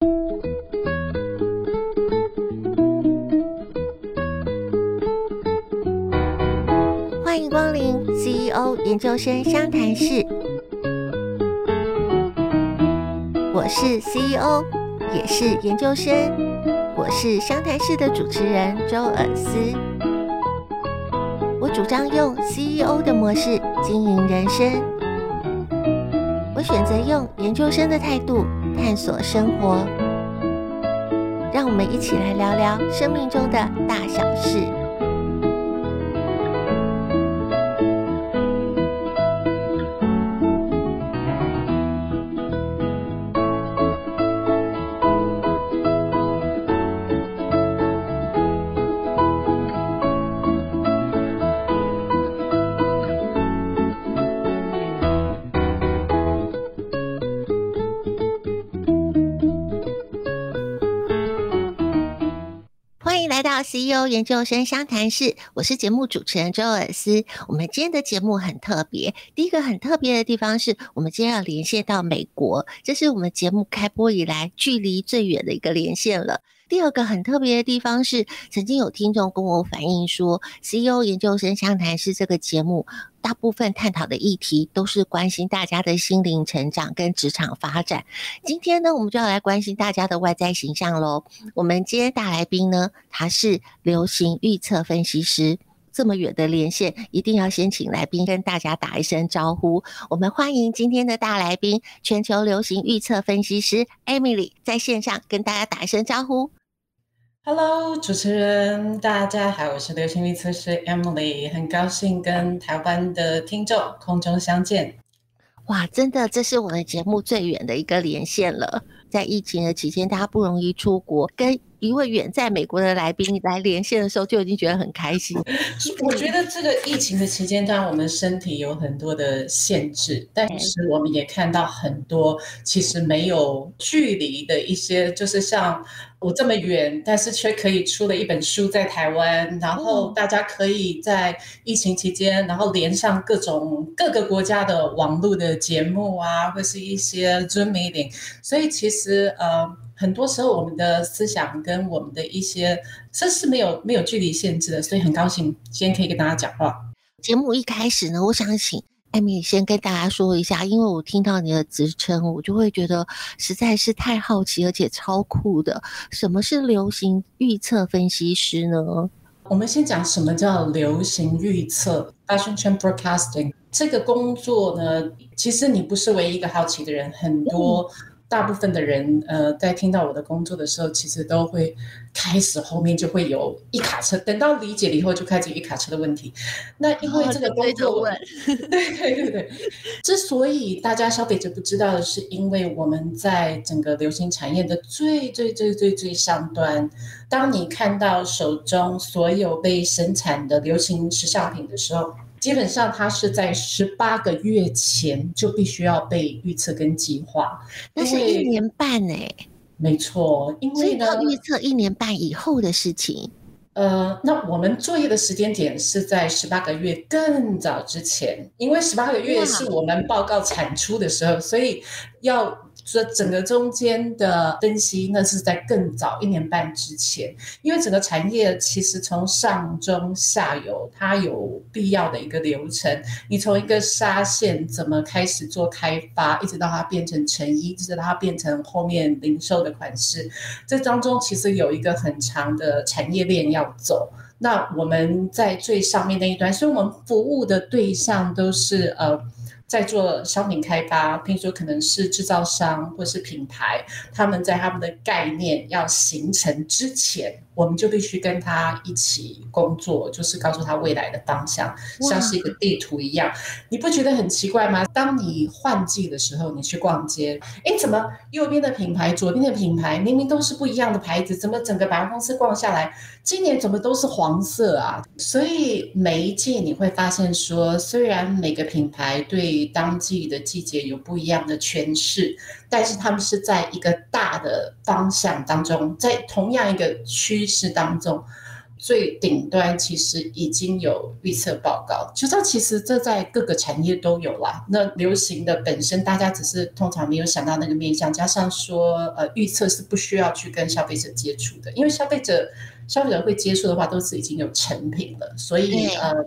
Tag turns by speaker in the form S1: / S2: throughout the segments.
S1: 欢迎光临 CEO 研究生商谈室，我是 CEO，也是研究生，我是商谈室的主持人周尔斯。我主张用 CEO 的模式经营人生，我选择用研究生的态度探索生活。让我们一起来聊聊生命中的大小事。研究生湘潭市，我是节目主持人周尔斯。我们今天的节目很特别，第一个很特别的地方是我们今天要连线到美国，这是我们节目开播以来距离最远的一个连线了。第二个很特别的地方是，曾经有听众跟我反映说，CEO 研究生相谈是这个节目，大部分探讨的议题都是关心大家的心灵成长跟职场发展。今天呢，我们就要来关心大家的外在形象喽。我们今天大来宾呢，他是流行预测分析师。这么远的连线，一定要先请来宾跟大家打一声招呼。我们欢迎今天的大来宾，全球流行预测分析师 Emily 在线上跟大家打一声招呼。
S2: Hello，主持人，大家好，我是流行预测试 Emily，很高兴跟台湾的听众空中相见。
S1: 哇，真的，这是我们节目最远的一个连线了。在疫情的期间，大家不容易出国，跟一位远在美国的来宾来连线的时候，就已经觉得很开心。
S2: 我觉得这个疫情的期间，当然我们身体有很多的限制，但是我们也看到很多其实没有距离的一些，就是像我这么远，但是却可以出了一本书在台湾，然后大家可以在疫情期间，然后连上各种各个国家的网络的节目啊，或是一些 Zoom meeting，所以其实呃。很多时候，我们的思想跟我们的一些，这是没有没有距离限制的，所以很高兴今天可以跟大家讲话。
S1: 节目一开始呢，我想请艾米先跟大家说一下，因为我听到你的职称，我就会觉得实在是太好奇，而且超酷的。什么是流行预测分析师呢？
S2: 我们先讲什么叫流行预测 （Fashion Trend Forecasting） 这个工作呢？其实你不是唯一一个好奇的人，很多。嗯大部分的人，呃，在听到我的工作的时候，其实都会开始后面就会有一卡车。等到理解了以后，就开始有一卡车的问题。那因为这个工作，哦、对对对对，之所以大家消费者不知道的是，因为我们在整个流行产业的最最最最最上端，当你看到手中所有被生产的流行时尚品的时候。基本上，它是在十八个月前就必须要被预测跟计划，
S1: 那是一年半哎，
S2: 没错，因为呢，
S1: 预测一年半以后的事情。
S2: 呃，那我们作业的时间点是在十八个月更早之前，因为十八个月是我们报告产出的时候，所以要。这整个中间的分析，那是在更早一年半之前，因为整个产业其实从上中下游，它有必要的一个流程。你从一个纱线怎么开始做开发，一直到它变成成衣，一直到它变成后面零售的款式，这当中其实有一个很长的产业链要走。那我们在最上面那一端，所以我们服务的对象都是呃。在做商品开发，譬如说可能是制造商或是品牌，他们在他们的概念要形成之前，我们就必须跟他一起工作，就是告诉他未来的方向，像是一个地图一样。你不觉得很奇怪吗？当你换季的时候，你去逛街，哎，怎么右边的品牌、左边的品牌明明都是不一样的牌子，怎么整个百货公司逛下来，今年怎么都是黄色啊？所以每一季你会发现说，虽然每个品牌对当季的季节有不一样的诠释，但是他们是在一个大的方向当中，在同样一个趋势当中，最顶端其实已经有预测报告，就它其实这在各个产业都有啦。那流行的本身，大家只是通常没有想到那个面向，加上说，呃，预测是不需要去跟消费者接触的，因为消费者消费者会接触的话，都是已经有成品了，所以，嗯、呃，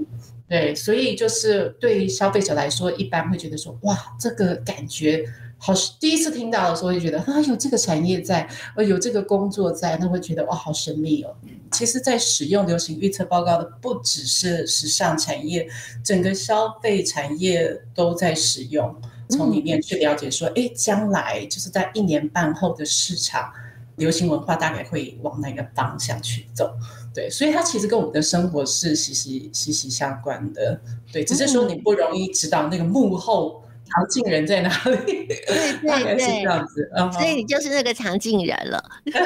S2: 对，所以就是对消费者来说，一般会觉得说，哇，这个感觉。好，第一次听到的时候就觉得 啊，有这个产业在，呃，有这个工作在，那会觉得哇，好神秘哦。其实，在使用流行预测报告的不只是时尚产业，整个消费产业都在使用，从里面去了解说，哎，将来就是在一年半后的市场，流行文化大概会往哪个方向去走？对，所以它其实跟我们的生活是息息息息相关的。对，只是说你不容易知道那个幕后。藏镜人在哪里？对对对，是这样子，
S1: 所以你就是那个常进人了。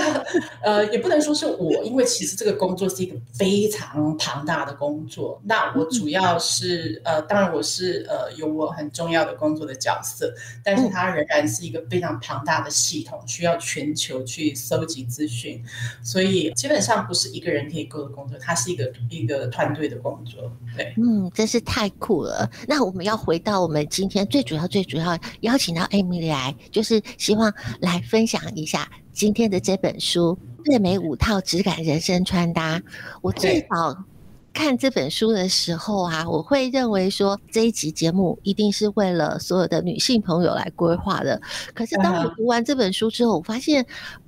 S2: 呃，也不能说是我，因为其实这个工作是一个非常庞大的工作。那我主要是呃，当然我是呃有我很重要的工作的角色，但是它仍然是一个非常庞大的系统，需要全球去搜集资讯，所以基本上不是一个人可以做的工作，它是一个一个团队的工作。对，
S1: 嗯，真是太酷了。那我们要回到我们今天最主要。然后最主要邀请到 Emily 来，就是希望来分享一下今天的这本书《最美五套质感人生穿搭》。我最早看这本书的时候啊，我会认为说这一集节目一定是为了所有的女性朋友来规划的。可是当我读完这本书之后，我发现。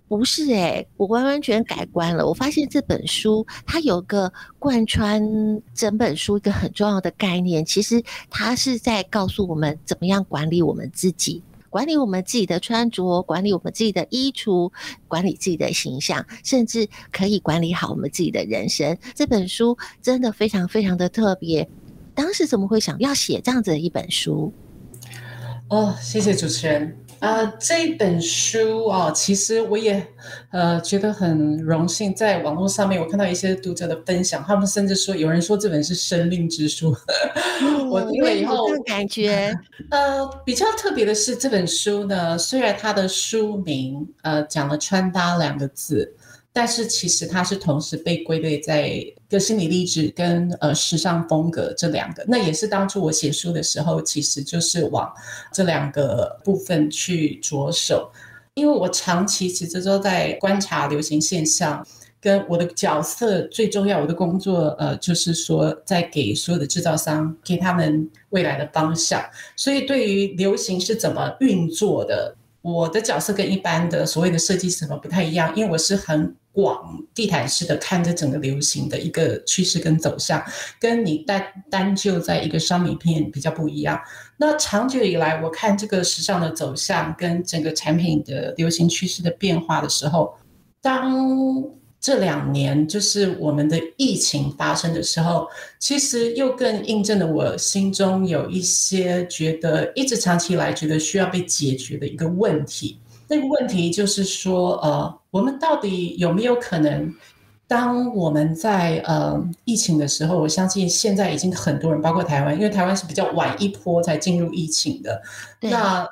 S1: 不是诶、我完完全改观了。我发现这本书它有个贯穿整本书一个很重要的概念，其实它是在告诉我们怎么样管理我们自己，管理我们自己的穿着，管理我们自己的衣橱，管理自己的形象，甚至可以管理好我们自己的人生。这本书真的非常非常的特别。当时怎么会想要写这样子的一本书？
S2: 哦，谢谢主持人。呃，这本书哦，其实我也呃觉得很荣幸，在网络上面我看到一些读者的分享，他们甚至说有人说这本是生命之书。嗯、我听了以后，
S1: 感觉
S2: 呃比较特别的是这本书呢，虽然它的书名呃讲了穿搭两个字。但是其实它是同时被归类在个心理励志跟呃时尚风格这两个，那也是当初我写书的时候，其实就是往这两个部分去着手，因为我长期其实都在观察流行现象，跟我的角色最重要，我的工作呃就是说在给所有的制造商给他们未来的方向，所以对于流行是怎么运作的，我的角色跟一般的所谓的设计师什么不太一样，因为我是很。广地毯式的看着整个流行的一个趋势跟走向，跟你单单就在一个商品片比较不一样。那长久以来，我看这个时尚的走向跟整个产品的流行趋势的变化的时候，当这两年就是我们的疫情发生的时候，其实又更印证了我心中有一些觉得一直长期以来觉得需要被解决的一个问题。那个问题就是说，呃，我们到底有没有可能，当我们在呃疫情的时候，我相信现在已经很多人，包括台湾，因为台湾是比较晚一波才进入疫情的，那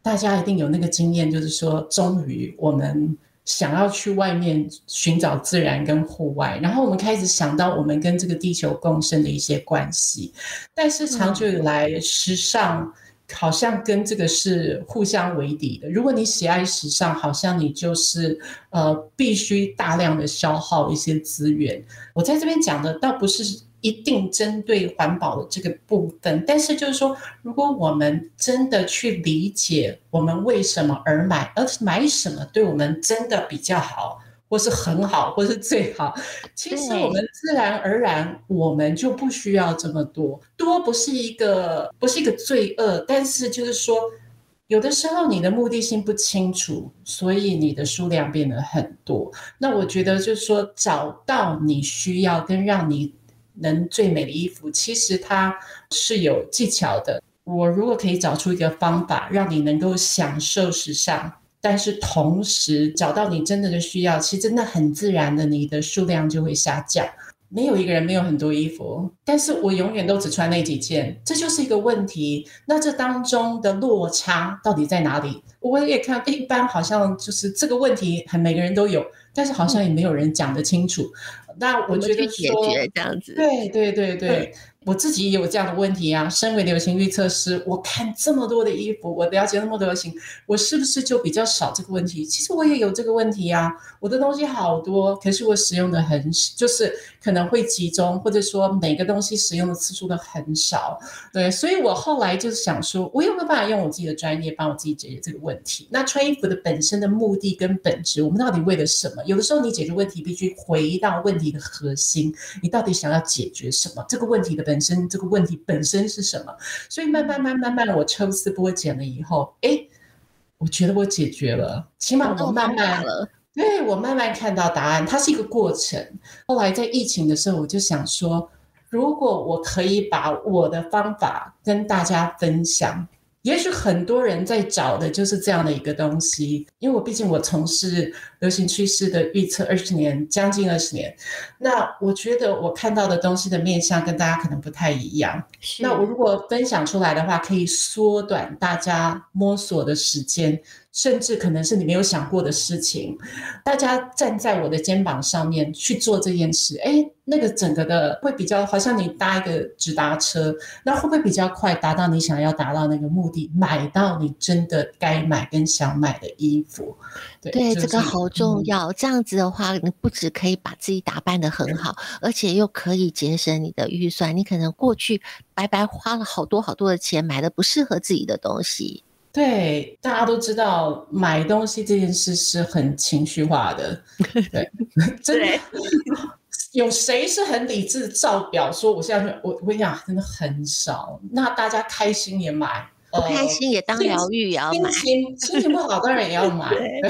S2: 大家一定有那个经验，就是说，终于我们想要去外面寻找自然跟户外，然后我们开始想到我们跟这个地球共生的一些关系，但是长久以来，时尚。好像跟这个是互相为敌的。如果你喜爱时尚，好像你就是呃必须大量的消耗一些资源。我在这边讲的倒不是一定针对环保的这个部分，但是就是说，如果我们真的去理解我们为什么而买，而买什么对我们真的比较好。或是很好，或是最好。其实我们自然而然，我们就不需要这么多。多不是一个，不是一个罪恶，但是就是说，有的时候你的目的性不清楚，所以你的数量变得很多。那我觉得就是说，找到你需要跟让你能最美的衣服，其实它是有技巧的。我如果可以找出一个方法，让你能够享受时尚。但是同时找到你真的的需要，其实真的很自然的，你的数量就会下降。没有一个人没有很多衣服，但是我永远都只穿那几件，这就是一个问题。那这当中的落差到底在哪里？我也看一般好像就是这个问题，很每个人都有，但是好像也没有人讲得清楚。那我觉得说
S1: 这样子，
S2: 对对对对。我自己也有这样的问题啊。身为流行预测师，我看这么多的衣服，我了解那么多流行，我是不是就比较少这个问题？其实我也有这个问题啊。我的东西好多，可是我使用的很，就是可能会集中，或者说每个东西使用的次数都很少。对，所以我后来就是想说，我有没有办法用我自己的专业帮我自己解决这个问题？那穿衣服的本身的目的跟本质，我们到底为了什么？有的时候你解决问题必须回到问题的核心，你到底想要解决什么？这个问题的本身，这个问题本身是什么？所以慢慢慢慢慢慢，我抽丝剥茧了以后，哎，我觉得我解决了，起码我慢慢了。对，我慢慢看到答案，它是一个过程。后来在疫情的时候，我就想说，如果我可以把我的方法跟大家分享。也许很多人在找的就是这样的一个东西，因为我毕竟我从事流行趋势的预测二十年，将近二十年，那我觉得我看到的东西的面向跟大家可能不太一样。那我如果分享出来的话，可以缩短大家摸索的时间。甚至可能是你没有想过的事情，大家站在我的肩膀上面去做这件事，哎，那个整个的会比较，好像你搭一个直达车，那会不会比较快达到你想要达到那个目的，买到你真的该买跟想买的衣服？对，
S1: 对
S2: 就是、
S1: 这个好重要。嗯、这样子的话，你不只可以把自己打扮得很好，而且又可以节省你的预算。你可能过去白白花了好多好多的钱，买的不适合自己的东西。
S2: 对，大家都知道买东西这件事是很情绪化的。对，真的有谁是很理智照表说我现在我我跟你讲真的很少。那大家开心也买，
S1: 不开心也当疗愈也要买，
S2: 心情心情不好当然也要买。对，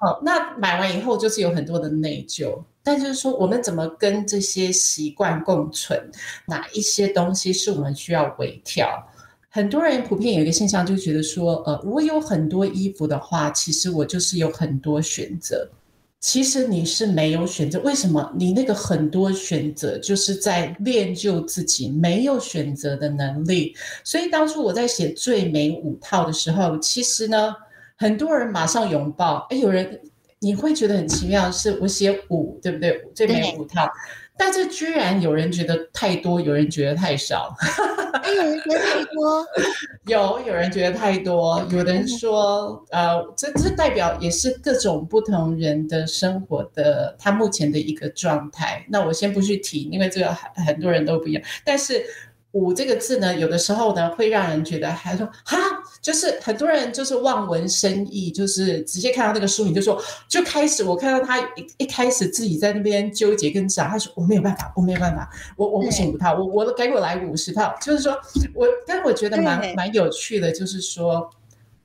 S2: 好，那买完以后就是有很多的内疚，但就是说我们怎么跟这些习惯共存？哪一些东西是我们需要微调？很多人普遍有一个现象，就觉得说，呃，我有很多衣服的话，其实我就是有很多选择。其实你是没有选择，为什么？你那个很多选择，就是在练就自己没有选择的能力。所以当初我在写最美五套的时候，其实呢，很多人马上拥抱。哎，有人你会觉得很奇妙，是我写五，对不对？最美五套。但是居然有人觉得太多，有人觉得太少。
S1: 哎，有人觉得太多，
S2: 有有人觉得太多，有人说，呃，这这代表也是各种不同人的生活的他目前的一个状态。那我先不去提，因为这个很很多人都不一样。但是。五这个字呢，有的时候呢会让人觉得还说哈，就是很多人就是望文生义，就是直接看到那个书名就说就开始。我看到他一一开始自己在那边纠结跟想，他说我没有办法，我没有办法，我我不行五套，我我给我来五十套，就是说我，但我觉得蛮蛮有趣的，就是说，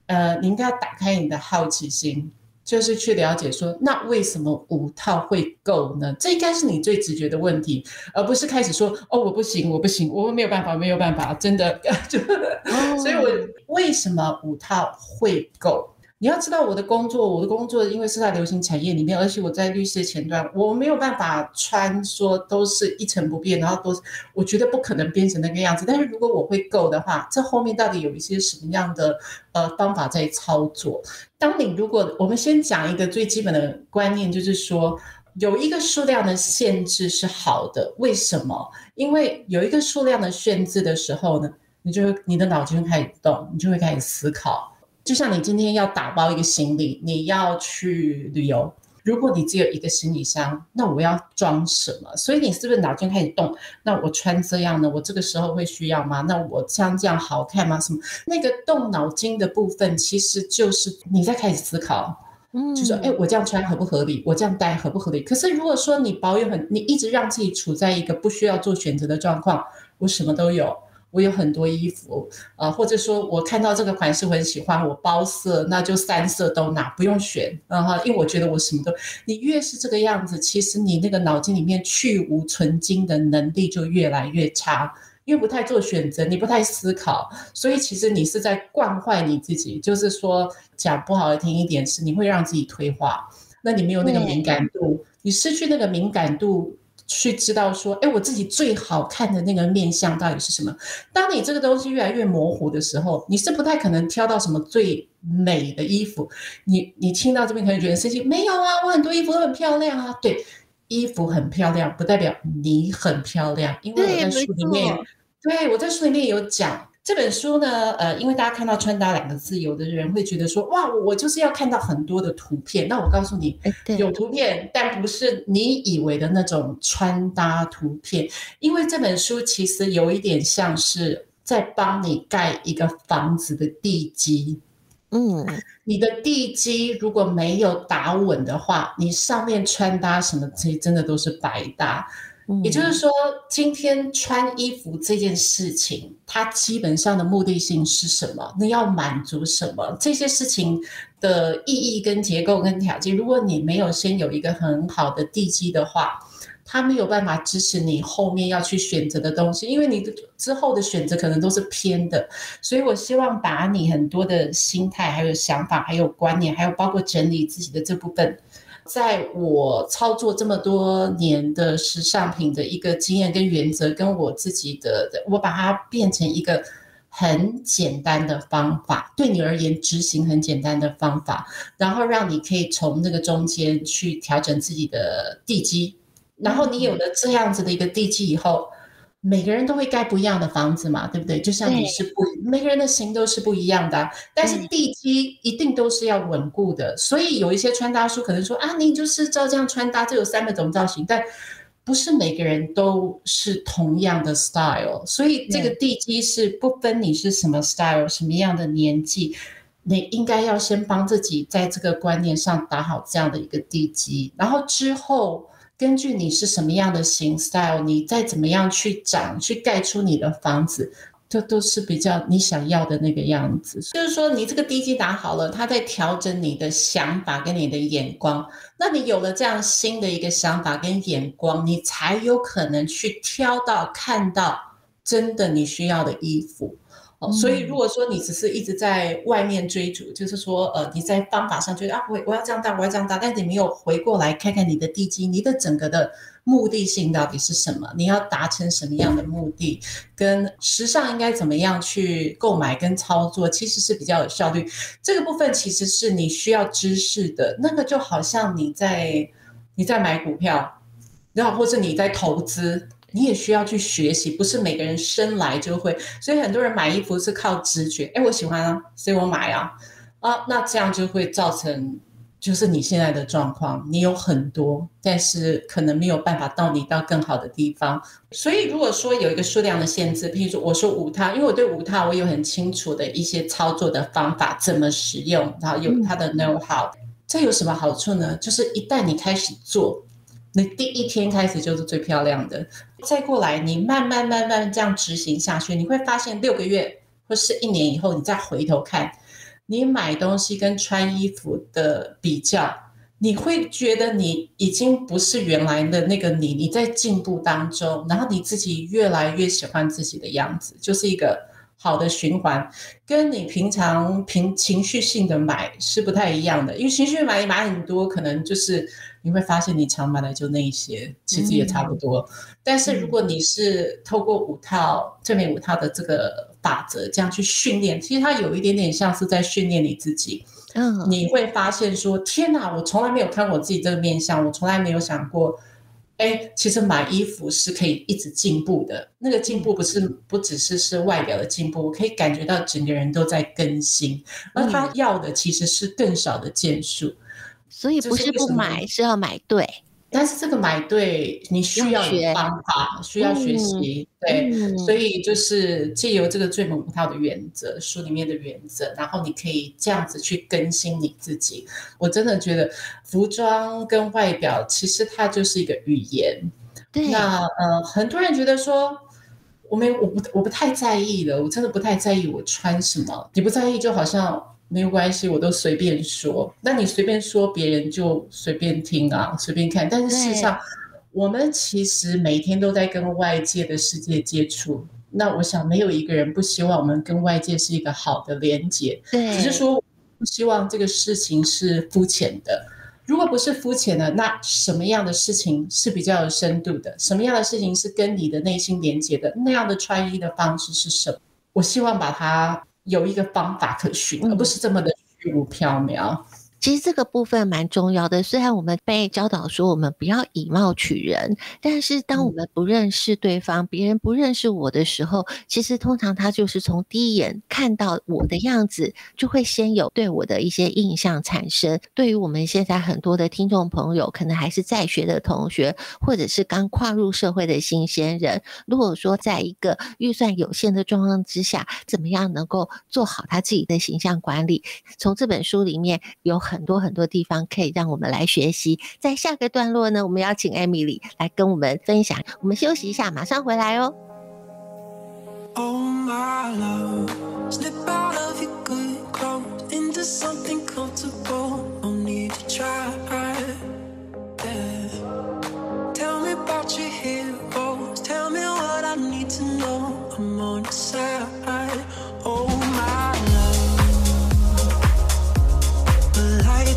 S2: 呃，你应该要打开你的好奇心。就是去了解说，那为什么五套会够呢？这应该是你最直觉的问题，而不是开始说哦，我不行，我不行，我没有办法，没有办法，真的 就，所以我为什么五套会够？你要知道我的工作，我的工作因为是在流行产业里面，而且我在律师前端，我没有办法穿说都是一成不变，然后都我觉得不可能变成那个样子。但是如果我会够的话，这后面到底有一些什么样的呃方法在操作？当你如果我们先讲一个最基本的观念，就是说有一个数量的限制是好的。为什么？因为有一个数量的限制的时候呢，你就你的脑筋开始动，你就会开始思考。就像你今天要打包一个行李，你要去旅游。如果你只有一个行李箱，那我要装什么？所以你是不是脑筋开始动？那我穿这样呢？我这个时候会需要吗？那我像这样好看吗？什么？那个动脑筋的部分，其实就是你在开始思考，嗯，就说，哎，我这样穿合不合理？我这样戴合不合理？可是如果说你保有很，你一直让自己处在一个不需要做选择的状况，我什么都有。我有很多衣服，呃，或者说我看到这个款式我很喜欢，我包色，那就三色都拿，不用选，嗯哈，因为我觉得我什么都，你越是这个样子，其实你那个脑筋里面去无存精的能力就越来越差，因为不太做选择，你不太思考，所以其实你是在惯坏你自己，就是说讲不好听一点是，你会让自己退化，那你没有那个敏感度，你失去那个敏感度。去知道说，哎，我自己最好看的那个面相到底是什么？当你这个东西越来越模糊的时候，你是不太可能挑到什么最美的衣服。你你听到这边可能觉得生气，没有啊，我很多衣服都很漂亮啊。对，衣服很漂亮，不代表你很漂亮，因为我在书里面，对，对我在书里面有讲。这本书呢，呃，因为大家看到“穿搭”两个字，有的人会觉得说，哇，我就是要看到很多的图片。那我告诉你，有图片，但不是你以为的那种穿搭图片。因为这本书其实有一点像是在帮你盖一个房子的地基。嗯，你的地基如果没有打稳的话，你上面穿搭什么其实真的都是白搭。也就是说，今天穿衣服这件事情，它基本上的目的性是什么？那要满足什么？这些事情的意义跟结构跟条件，如果你没有先有一个很好的地基的话，它没有办法支持你后面要去选择的东西，因为你的之后的选择可能都是偏的。所以我希望把你很多的心态、还有想法、还有观念，还有包括整理自己的这部分。在我操作这么多年的时尚品的一个经验跟原则，跟我自己的，我把它变成一个很简单的方法，对你而言执行很简单的方法，然后让你可以从那个中间去调整自己的地基，然后你有了这样子的一个地基以后。每个人都会盖不一样的房子嘛，对不对？就像你是不，每个人的型都是不一样的啊，但是地基一定都是要稳固的。所以有一些穿搭书可能说啊，你就是照这样穿搭，这有三百种造型，但不是每个人都是同样的 style。所以这个地基是不分你是什么 style，什么样的年纪，你应该要先帮自己在这个观念上打好这样的一个地基，然后之后。根据你是什么样的型 style，你再怎么样去长，去盖出你的房子，这都是比较你想要的那个样子。就是说，你这个地基打好了，它在调整你的想法跟你的眼光。那你有了这样新的一个想法跟眼光，你才有可能去挑到看到真的你需要的衣服。哦，所以如果说你只是一直在外面追逐，就是说，呃，你在方法上觉得啊，我我要这样搭，我要这样搭，但是你没有回过来看看你的地基，你的整个的目的性到底是什么？你要达成什么样的目的？跟时尚应该怎么样去购买跟操作，其实是比较有效率。这个部分其实是你需要知识的，那个就好像你在你在买股票，然后或者你在投资。你也需要去学习，不是每个人生来就会，所以很多人买衣服是靠直觉，哎，我喜欢啊，所以我买啊，啊，那这样就会造成就是你现在的状况，你有很多，但是可能没有办法到你到更好的地方。所以如果说有一个数量的限制，譬如说我说五套，因为我对五套我有很清楚的一些操作的方法，怎么使用，然后有它的 know how，这有什么好处呢？就是一旦你开始做。你第一天开始就是最漂亮的，再过来你慢慢慢慢这样执行下去，你会发现六个月或是一年以后，你再回头看，你买东西跟穿衣服的比较，你会觉得你已经不是原来的那个你，你在进步当中，然后你自己越来越喜欢自己的样子，就是一个。好的循环，跟你平常凭情绪性的买是不太一样的，因为情绪买买很多，可能就是你会发现你常买的就那一些，其实也差不多。嗯、但是如果你是透过五套正面五套的这个法则这样去训练，其实它有一点点像是在训练你自己。嗯，你会发现说，天哪，我从来没有看我自己这个面相，我从来没有想过。哎，其实买衣服是可以一直进步的。那个进步不是不只是是外表的进步，我可以感觉到整个人都在更新。而他要的其实是更少的件数，
S1: 所以不是不买，是要买对。
S2: 但是这个买对，你需要有方法，需要学习，嗯、对，嗯、所以就是借由这个最猛五套的原则，书里面的原则，然后你可以这样子去更新你自己。我真的觉得服装跟外表其实它就是一个语言。对，那呃，很多人觉得说，我没我不我不太在意了，我真的不太在意我穿什么，你不在意就好像。没有关系，我都随便说。那你随便说，别人就随便听啊，随便看。但是事实上，我们其实每天都在跟外界的世界接触。那我想，没有一个人不希望我们跟外界是一个好的连接。对，只是说不希望这个事情是肤浅的。如果不是肤浅的，那什么样的事情是比较有深度的？什么样的事情是跟你的内心连接的？那样的穿衣的方式是什么？我希望把它有一个方法可循，而不是这么的虚无缥缈。
S3: 其实这个部分蛮重要的。虽然我们被教导说我们不要以貌取人，但是当我们不认识对方，别人不认识我的时候，其实通常他就是从第一眼看到我的样子，就会先有对我的一些印象产生。对于我们现在很多的听众朋友，可能还是在学的同学，或者是刚跨入社会的新鲜人，如果说在一个预算有限的状况之下，怎么样能够做好他自己的形象管理？从这本书里面有很多很多地方可以让我们来学习。在下个段落呢我们邀请艾米丽来跟我们分享。我们休息一下马上回来哦。
S1: Tell
S3: me what i need to know. I'm on side. Oh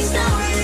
S3: stories, stories.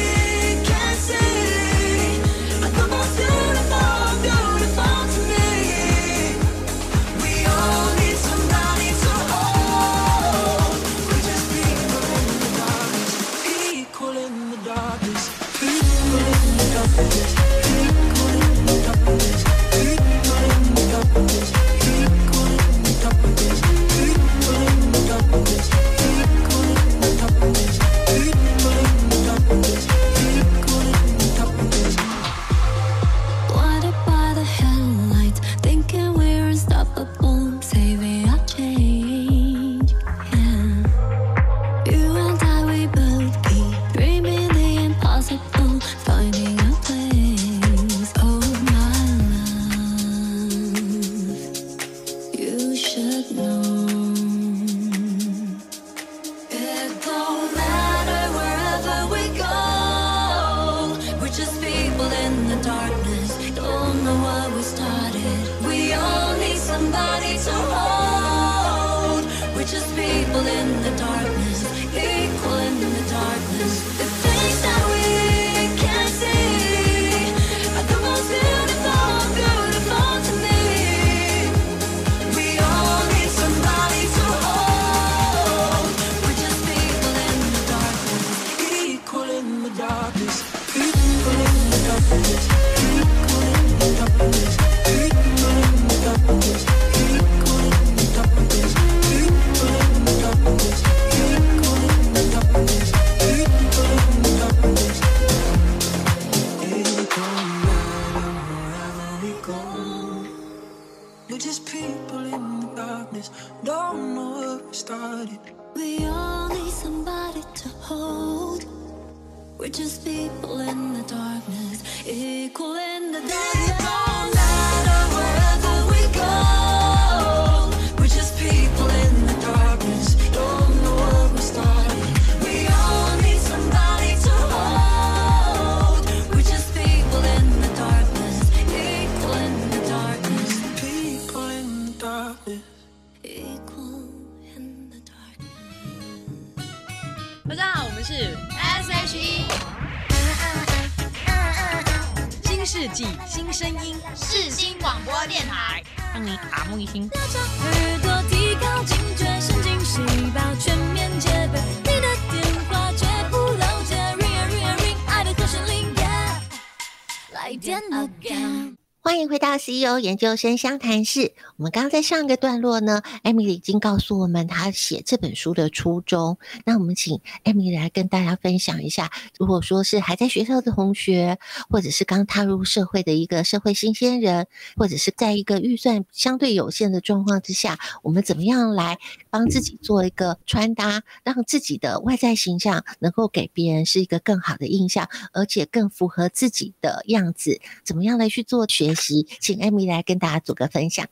S1: 欢迎回到 CEO 研究生相谈室。我们刚刚在上一个段落呢，Emily 已经告诉我们她写这本书的初衷。那我们请 Emily 来跟大家分享一下，如果说是还在学校的同学，或者是刚踏入社会的一个社会新鲜人，或者是在一个预算相对有限的状况之下，我们怎么样来帮自己做一个穿搭，让自己的外在形象能够给别人是一个更好的印象，而且更符合自己的样子？怎么样来去做学习，请艾米来跟大家做个分享。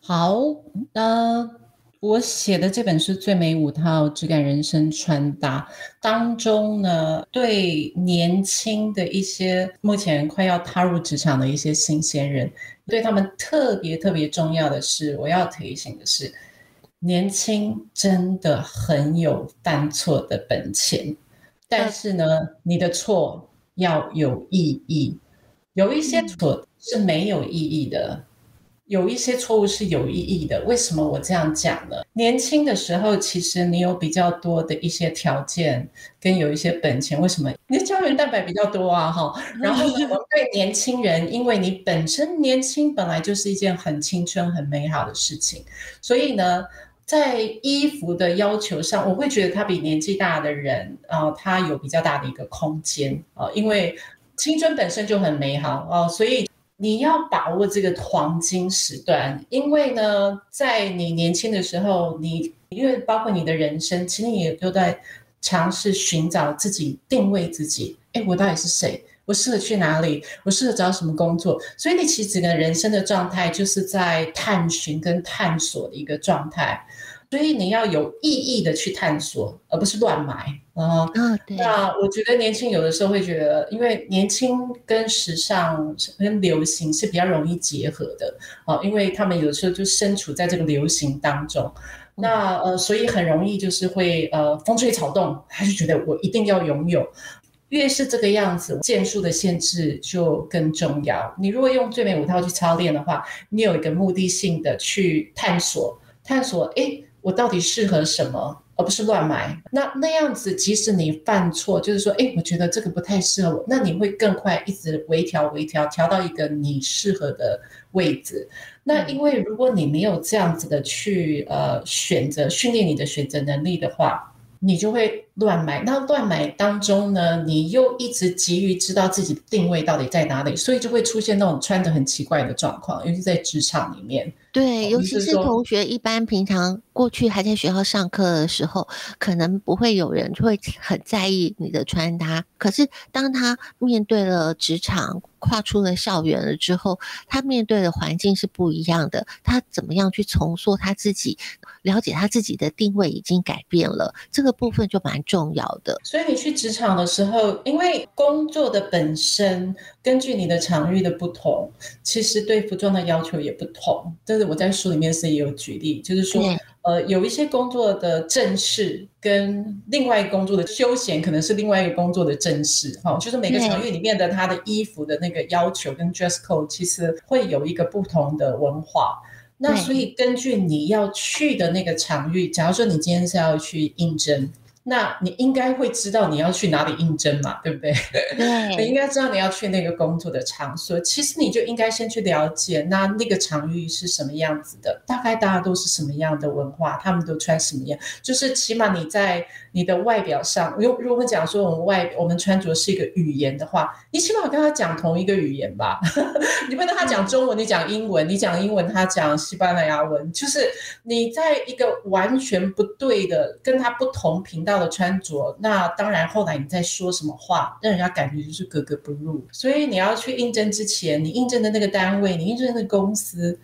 S2: 好，那我写的这本书《最美五套质感人生穿搭》当中呢，对年轻的一些目前快要踏入职场的一些新鲜人，对他们特别特别重要的是，我要提醒的是，年轻真的很有犯错的本钱，但是呢，你的错要有意义，有一些错。是没有意义的，有一些错误是有意义的。为什么我这样讲呢？年轻的时候，其实你有比较多的一些条件，跟有一些本钱。为什么？你的胶原蛋白比较多啊，哈。然后呢，我们对年轻人，因为你本身年轻本来就是一件很青春、很美好的事情，所以呢，在衣服的要求上，我会觉得他比年纪大的人啊，呃，他有比较大的一个空间啊，呃，因为青春本身就很美好哦，所以。你要把握这个黄金时段，因为呢，在你年轻的时候，你因为包括你的人生，其实你也都在尝试寻找自己，定位自己。哎，我到底是谁？我适合去哪里？我适合找什么工作？所以你其实整个人生的状态就是在探寻跟探索的一个状态。所以你要有意义的去探索，而不是乱买啊。
S1: 嗯，对。
S2: 那我觉得年轻有的时候会觉得，因为年轻跟时尚跟流行是比较容易结合的啊，因为他们有的时候就身处在这个流行当中。那呃，所以很容易就是会呃风吹草动，他就觉得我一定要拥有。越是这个样子，件数的限制就更重要。你如果用最美五套去操练的话，你有一个目的性的去探索，探索，诶。我到底适合什么，而不是乱买。那那样子，即使你犯错，就是说，哎，我觉得这个不太适合我，那你会更快一直微调、微调，调到一个你适合的位置。那因为如果你没有这样子的去呃选择训练你的选择能力的话，你就会乱买。那乱买当中呢，你又一直急于知道自己的定位到底在哪里，所以就会出现那种穿的很奇怪的状况，尤其在职场里面。
S1: 对，尤其是同学，一般平常过去还在学校上课的时候，可能不会有人会很在意你的穿搭。可是当他面对了职场，跨出了校园了之后，他面对的环境是不一样的。他怎么样去重塑他自己，了解他自己的定位已经改变了，这个部分就蛮重要的。
S2: 所以你去职场的时候，因为工作的本身，根据你的场域的不同，其实对服装的要求也不同。我在书里面是也有举例，就是说，呃，有一些工作的正式跟另外一个工作的休闲，可能是另外一个工作的正式，哈，就是每个场域里面的他的衣服的那个要求跟 dress code，其实会有一个不同的文化。那所以根据你要去的那个场域，假如说你今天是要去应征。那你应该会知道你要去哪里应征嘛，对不对？对，你应该知道你要去那个工作的场所。其实你就应该先去了解，那那个场域是什么样子的，大概大家都是什么样的文化，他们都穿什么样，就是起码你在你的外表上，如如果我们讲说我们外我们穿着是一个语言的话，你起码跟他讲同一个语言吧。你不能他讲中文，你讲英文，你讲英文，他讲西班牙文，就是你在一个完全不对的跟他不同频道。的穿着，那当然，后来你在说什么话，让人家感觉就是格格不入。所以你要去应征之前，你应征的那个单位，你应征的公司，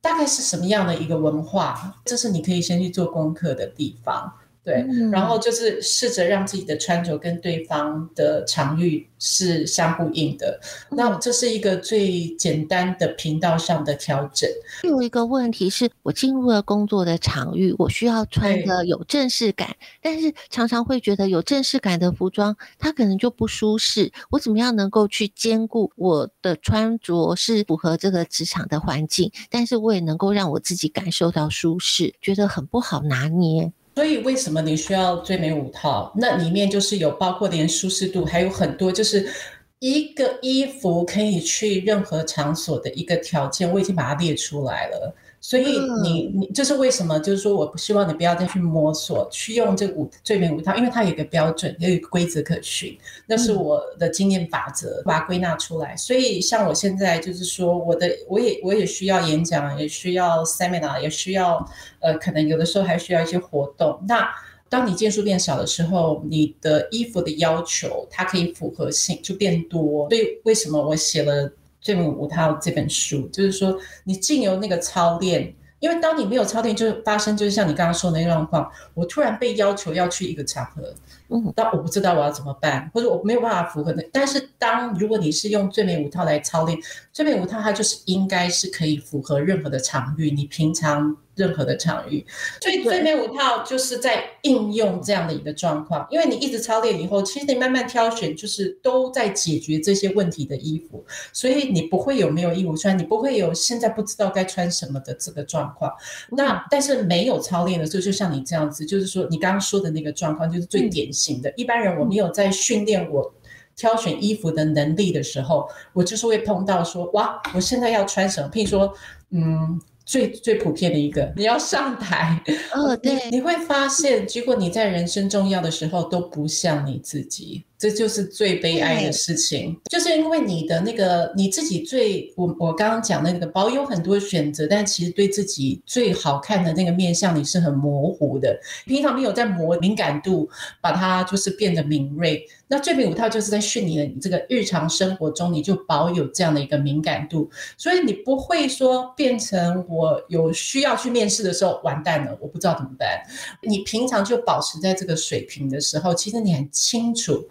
S2: 大概是什么样的一个文化，这是你可以先去做功课的地方。对，然后就是试着让自己的穿着跟对方的场域是相呼应的。那这是一个最简单的频道上的调整。
S1: 有一个问题是我进入了工作的场域，我需要穿的有正式感，但是常常会觉得有正式感的服装它可能就不舒适。我怎么样能够去兼顾我的穿着是符合这个职场的环境，但是我也能够让我自己感受到舒适，觉得很不好拿捏。
S2: 所以为什么你需要最美五套？那里面就是有包括连舒适度，还有很多就是一个衣服可以去任何场所的一个条件，我已经把它列出来了。所以你你这是为什么？就是说，我不希望你不要再去摸索，去用这五最美五套，因为它有一个标准，也有一个规则可循。那是我的经验法则，把它归纳出来。所以像我现在就是说，我的我也我也需要演讲，也需要 seminar，也需要呃，可能有的时候还需要一些活动。那当你件数变少的时候，你的衣服的要求它可以符合性就变多。所以为什么我写了？最美五套这本书，就是说，你进由那个操练，因为当你没有操练，就是发生就是像你刚刚说的那个状况，我突然被要求要去一个场合，嗯，但我不知道我要怎么办，或者我没有办法符合那。但是当如果你是用最美五套来操练，最美五套它就是应该是可以符合任何的场域，你平常。任何的场域，所以最美五套就是在应用这样的一个状况。因为你一直操练以后，其实你慢慢挑选，就是都在解决这些问题的衣服，所以你不会有没有衣服穿，你不会有现在不知道该穿什么的这个状况。那但是没有操练的时候，就像你这样子，就是说你刚刚说的那个状况，就是最典型的。一般人我没有在训练我挑选衣服的能力的时候，我就是会碰到说，哇，我现在要穿什么？譬如说，嗯。最最普遍的一个，你要上台，
S1: 哦，对，
S2: 你，你会发现，结果你在人生重要的时候都不像你自己。这就是最悲哀的事情，就是因为你的那个你自己最我我刚刚讲的那个保有很多选择，但其实对自己最好看的那个面相你是很模糊的，平常没有在磨敏感度，把它就是变得敏锐。那最美五套就是在训练你这个日常生活中，你就保有这样的一个敏感度，所以你不会说变成我有需要去面试的时候完蛋了，我不知道怎么办。你平常就保持在这个水平的时候，其实你很清楚。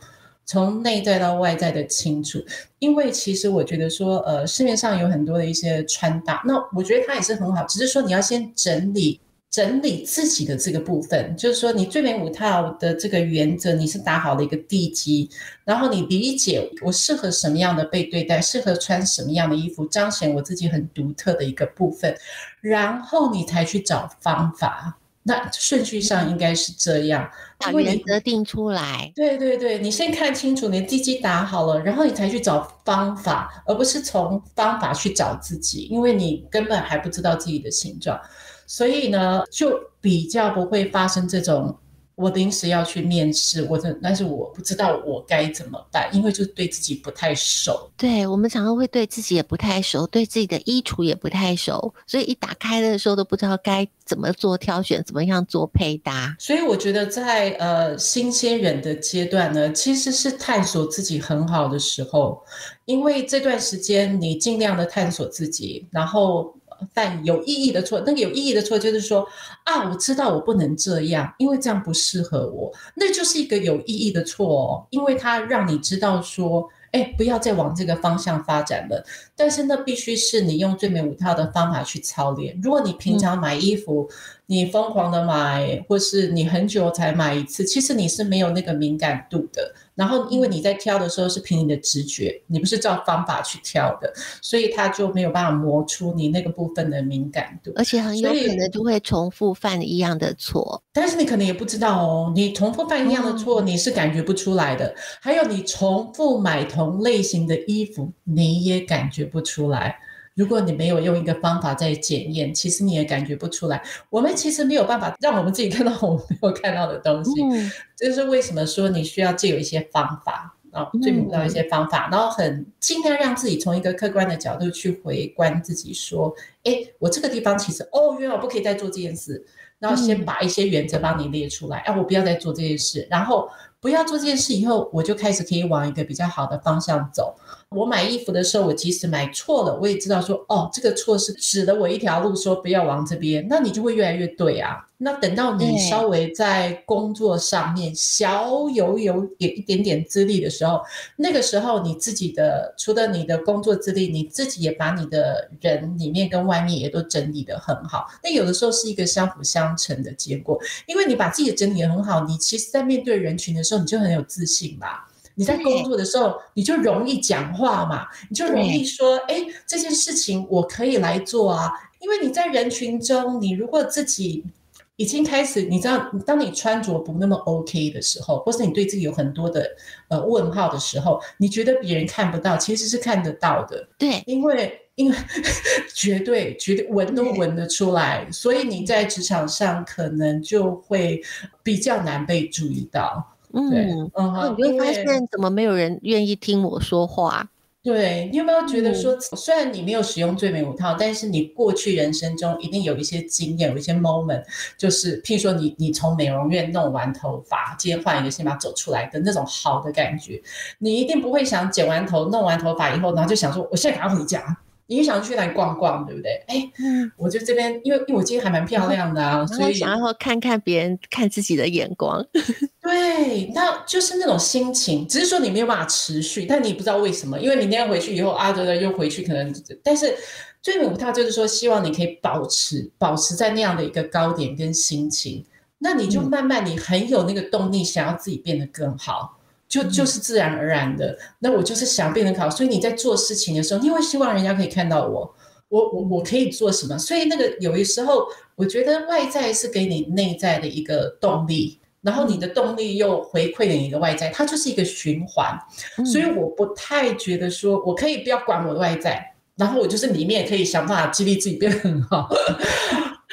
S2: 从内在到外在的清楚，因为其实我觉得说，呃，市面上有很多的一些穿搭，那我觉得它也是很好，只是说你要先整理整理自己的这个部分，就是说你最美五套的这个原则，你是打好了一个地基，然后你理解我适合什么样的被对待，适合穿什么样的衣服，彰显我自己很独特的一个部分，然后你才去找方法。那顺序上应该是这样，
S1: 把原则定出来。
S2: 对对对，你先看清楚，你的地基打好了，然后你才去找方法，而不是从方法去找自己，因为你根本还不知道自己的形状，所以呢，就比较不会发生这种。我临时要去面试，我的，但是我不知道我该怎么办，因为就是对自己不太熟。
S1: 对，我们常常会对自己也不太熟，对自己的衣橱也不太熟，所以一打开的时候都不知道该怎么做挑选，怎么样做配搭。
S2: 所以我觉得在呃新鲜人的阶段呢，其实是探索自己很好的时候，因为这段时间你尽量的探索自己，然后。犯有意义的错，那个有意义的错就是说啊，我知道我不能这样，因为这样不适合我，那就是一个有意义的错哦，因为它让你知道说，哎，不要再往这个方向发展了。但是那必须是你用最美五套的方法去操练。如果你平常买衣服，你疯狂的买，或是你很久才买一次，其实你是没有那个敏感度的。然后，因为你在挑的时候是凭你的直觉，你不是照方法去挑的，所以他就没有办法磨出你那个部分的敏感度，
S1: 而且很有可能就会重复犯一样的错。
S2: 但是你可能也不知道哦，你重复犯一样的错，你是感觉不出来的。嗯。还有你重复买同类型的衣服，你也感觉不出来。如果你没有用一个方法在检验，其实你也感觉不出来。我们其实没有办法让我们自己看到我们没有看到的东西。嗯，这是为什么说你需要借有一些方法啊，最主要一些方法，然后很尽量让自己从一个客观的角度去回观自己，说，哎，我这个地方其实，哦，原来我不可以再做这件事。然后先把一些原则帮你列出来，哎，我不要再做这件事，然后不要做这件事以后，我就开始可以往一个比较好的方向走。我买衣服的时候，我即使买错了，我也知道说，哦，这个错是指了我一条路，说不要往这边，那你就会越来越对啊。那等到你稍微在工作上面小有有有一点点资历的时候，那个时候你自己的除了你的工作资历，你自己也把你的人里面跟外面也都整理得很好。那有的时候是一个相辅相成的结果，因为你把自己整理得很好，你其实在面对人群的时候，你就很有自信吧。你在工作的时候，你就容易讲话嘛，你就容易说，哎，这件事情我可以来做啊。因为你在人群中，你如果自己已经开始，你知道，当你穿着不那么 OK 的时候，或是你对自己有很多的呃问号的时候，你觉得别人看不到，其实是看得到的。
S1: 对，
S2: 因为因为 绝对绝对闻都闻得出来，所以你在职场上可能就会比较难被注意到。
S1: 嗯，嗯，你会发现怎么没有人愿意听我说话？
S2: 对，你有没有觉得说，嗯、虽然你没有使用最美五套，但是你过去人生中一定有一些经验，有一些 moment，就是譬如说你你从美容院弄完头发，今天换一个新发走出来的那种好的感觉，你一定不会想剪完头弄完头发以后，然后就想说我现在赶快回家，你想去哪里逛逛，对不对？哎，嗯，我就这边，因为因为我今天还蛮漂亮的啊，所以
S1: 想要看看别人看自己的眼光。
S2: 对，那就是那种心情，只是说你没有办法持续，但你不知道为什么，因为明天回去以后啊，对对，又回去，可能，但是最美五套就是说，希望你可以保持保持在那样的一个高点跟心情，那你就慢慢你很有那个动力，想要自己变得更好，就就是自然而然的。那我就是想变得好，所以你在做事情的时候，你会希望人家可以看到我，我我我可以做什么？所以那个有的时候，我觉得外在是给你内在的一个动力。然后你的动力又回馈了你的外在，它就是一个循环，所以我不太觉得说我可以不要管我的外在，然后我就是里面也可以想办法激励自己变得很好。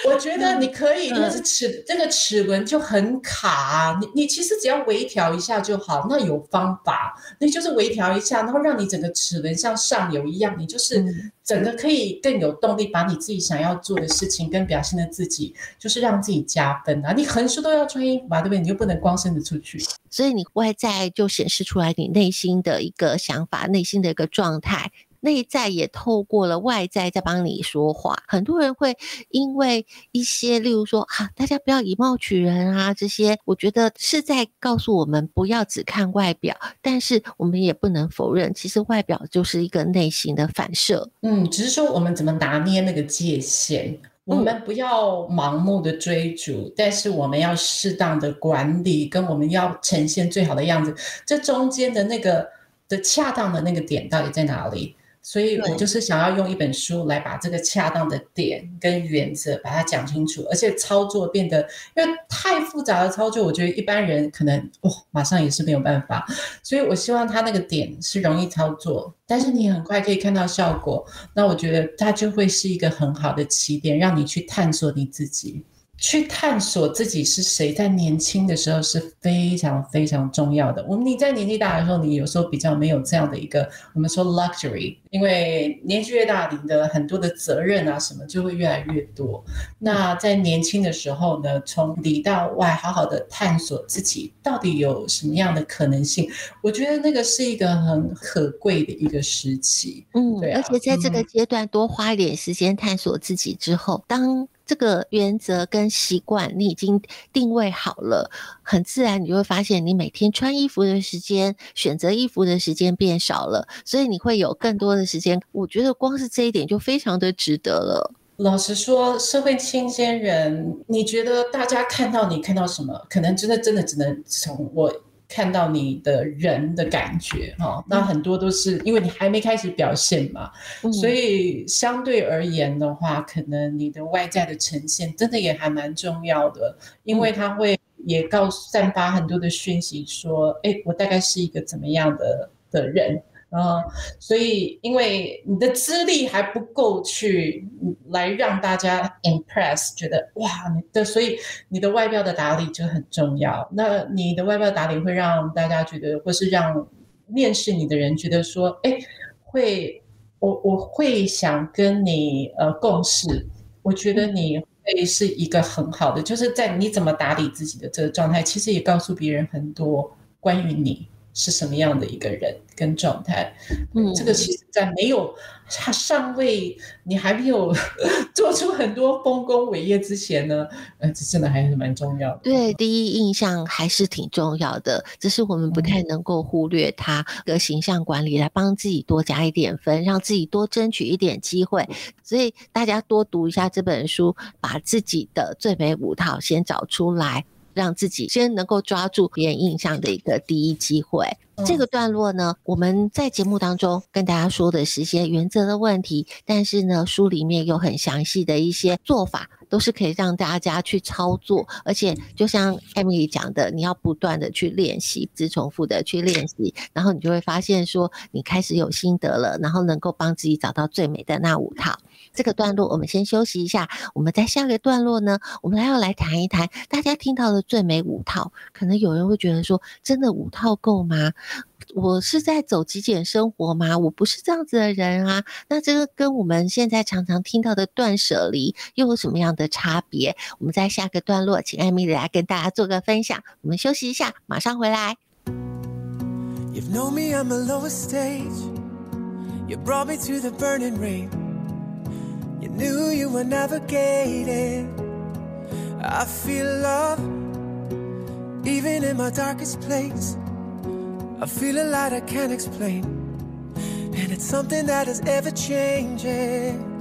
S2: 我觉得你可以，但是齿这个齿轮就很卡啊，你你其实只要微调一下就好，那有方法，你就是微调一下，然后让你整个齿轮像上游一样，你就是整个可以更有动力，把你自己想要做的事情跟表现的自己，就是让自己加分啊！你横竖都要穿衣服吧，对不对？你又不能光身子出去，
S1: 所以你外在就显示出来你内心的一个想法，内心的一个状态。内在也透过了外在在帮你说话，很多人会因为一些，例如说啊，大家不要以貌取人啊，这些我觉得是在告诉我们不要只看外表，但是我们也不能否认，其实外表就是一个内心的反射。
S2: 嗯，只是说我们怎么拿捏那个界限，我们不要盲目的追逐，嗯、但是我们要适当的管理，跟我们要呈现最好的样子，这中间的那个的恰当的那个点到底在哪里？所以我就是想要用一本书来把这个恰当的点跟原则把它讲清楚，而且操作变得，因为太复杂的操作，我觉得一般人可能哦马上也是没有办法。所以我希望它那个点是容易操作，但是你很快可以看到效果，那我觉得它就会是一个很好的起点，让你去探索你自己。去探索自己是谁，在年轻的时候是非常非常重要的。我们你在年纪大的时候，你有时候比较没有这样的一个我们说 luxury，因为年纪越大，你的很多的责任啊什么就会越来越多。那在年轻的时候呢，从里到外好好的探索自己到底有什么样的可能性，我觉得那个是一个很可贵的一个时期。
S1: 嗯，对啊，而且在这个阶段多花一点时间探索自己之后，当这个原则跟习惯你已经定位好了，很自然你就会发现，你每天穿衣服的时间、选择衣服的时间变少了，所以你会有更多的时间。我觉得光是这一点就非常的值得了。
S2: 老实说，社会新鲜人，你觉得大家看到你看到什么？可能真的真的只能从我。看到你的人的感觉哈，那很多都是因为你还没开始表现嘛，嗯、所以相对而言的话，可能你的外在的呈现真的也还蛮重要的，因为它会也告诉散发很多的讯息，说，哎、欸，我大概是一个怎么样的的人。嗯，所以因为你的资历还不够去来让大家 impress，觉得哇，你的所以你的外表的打理就很重要。那你的外表打理会让大家觉得，或是让面试你的人觉得说，哎，会我我会想跟你呃共事。我觉得你会是一个很好的，就是在你怎么打理自己的这个状态，其实也告诉别人很多关于你。是什么样的一个人跟状态？嗯，这个其实，在没有他尚未你还没有 做出很多丰功伟业之前呢，呃，这真的还是蛮重要的。
S1: 对，第一印象还是挺重要的，只是我们不太能够忽略它的形象管理，来帮自己多加一点分，让自己多争取一点机会。所以大家多读一下这本书，把自己的最美五套先找出来。
S3: 让自己先能够抓住别人印象的一个第一机会。这个段落呢，我们在节目当中跟大家说的是一些原则的问题，但是呢，书里面有很详细的一些做法，都是可以让大家去操作，而且就像艾米丽讲的，你要不断的去练习，一直重复的去练习，然后你就会发现说，你开始有心得了，然后能够帮自己找到最美的那五套。这个段落我们先休息一下，我们在下个段落呢，我们还要来谈一谈大家听到的最美五套。可能有人会觉得说，真的五套够吗？我是在走极简生活吗？我不是这样子的人啊。那这个跟我们现在常常听到的断舍离又有什么样的差别？我们在下个段落，请艾米丽来跟大家做个分享。我们休息一下，马上回来。You've known me on the lowest stage. You knew you were navigating. I feel love, even in my darkest place. I feel a lot I can't explain, and it's something that is ever changing.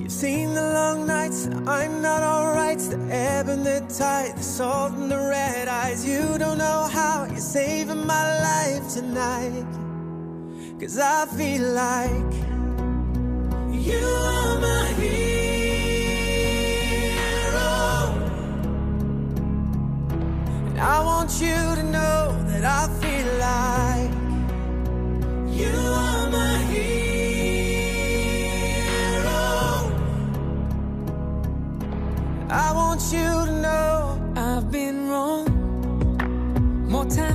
S3: You've seen the long nights, I'm not alright. The ebb and the tide, the salt and the red eyes. You don't know how you're saving my life tonight. Cause I feel like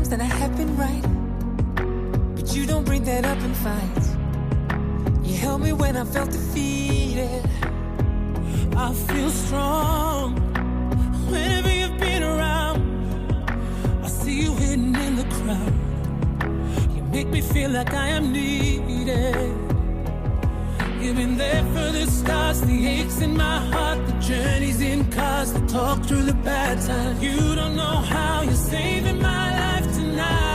S3: than I have been right. But you don't bring that up in fights. Held me when I felt defeated. I feel strong whenever you've been around. I see you hidden in the crowd. You make me feel like I am needed. You've been there for the stars, the aches in my heart, the journeys in cars, the talk through the bad times. You don't know how you're saving my life tonight.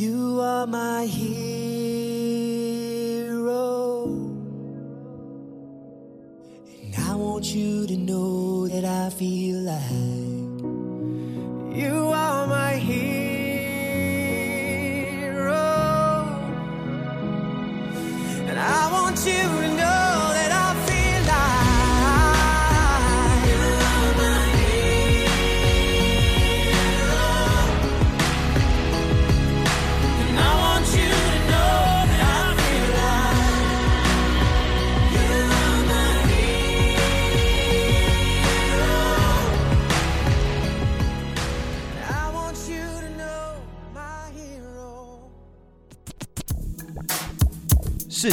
S3: You are my hero.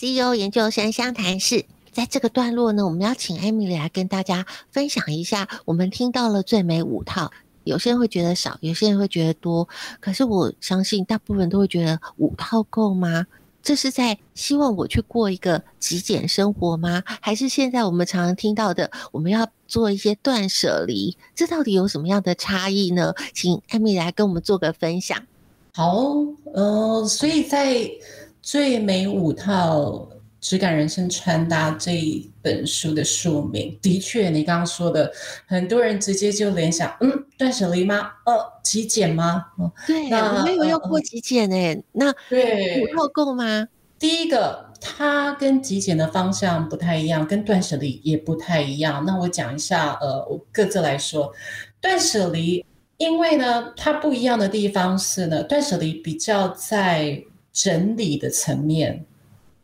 S3: CEO 研究生湘潭市。在这个段落呢，我们要请艾米丽来跟大家分享一下，我们听到了最美五套。有些人会觉得少，有些人会觉得多，可是我相信大部分都会觉得五套够吗？这是在希望我去过一个极简生活吗？还是现在我们常常听到的，我们要做一些断舍离？这到底有什么样的差异呢？请艾米丽来跟我们做个分享。
S2: 好，呃，所以在最美五套质感人生穿搭这一本书的书名，的确，你刚刚说的，很多人直接就联想，嗯，断舍离吗？哦，极简吗？哦，
S1: 对，那我没有要过极简哎，嗯、那
S2: 对，
S1: 五套够吗？
S2: 第一个，它跟极简的方向不太一样，跟断舍离也不太一样。那我讲一下，呃，我各自来说，断舍离，因为呢，它不一样的地方是呢，断舍离比较在整理的层面。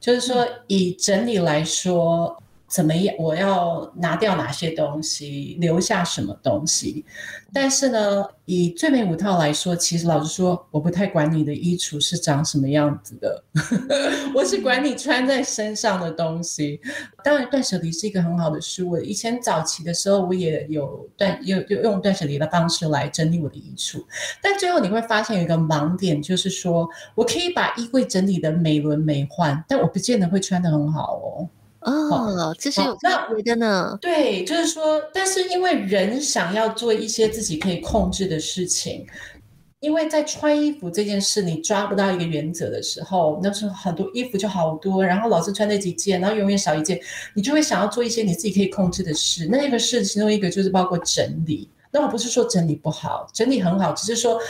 S2: 就是说，以整理来说，怎么样？我要拿掉哪些东西，留下什么东西？但是呢，以最美五套来说，其实老实说，我不太管你的衣橱是长什么样子的，我是管你穿在身上的东西。当然，断舍离是一个很好的书。我以前早期的时候，我也有断，有有用断舍离的方式来整理我的衣橱。但最后你会发现有一个盲点，就是说我可以把衣柜整理得美轮美奂，但我不见得会穿得很好哦。
S1: 哦，这是有差别的呢。
S2: 对，就是说，但是因为人想要做一些自己可以控制的事情，因为在穿衣服这件事，你抓不到一个原则的时候，那时候很多衣服就好多，然后老是穿那几件，然后永远少一件，你就会想要做一些你自己可以控制的事。那个事其中一个就是包括整理。那我不是说整理不好，整理很好，只是说。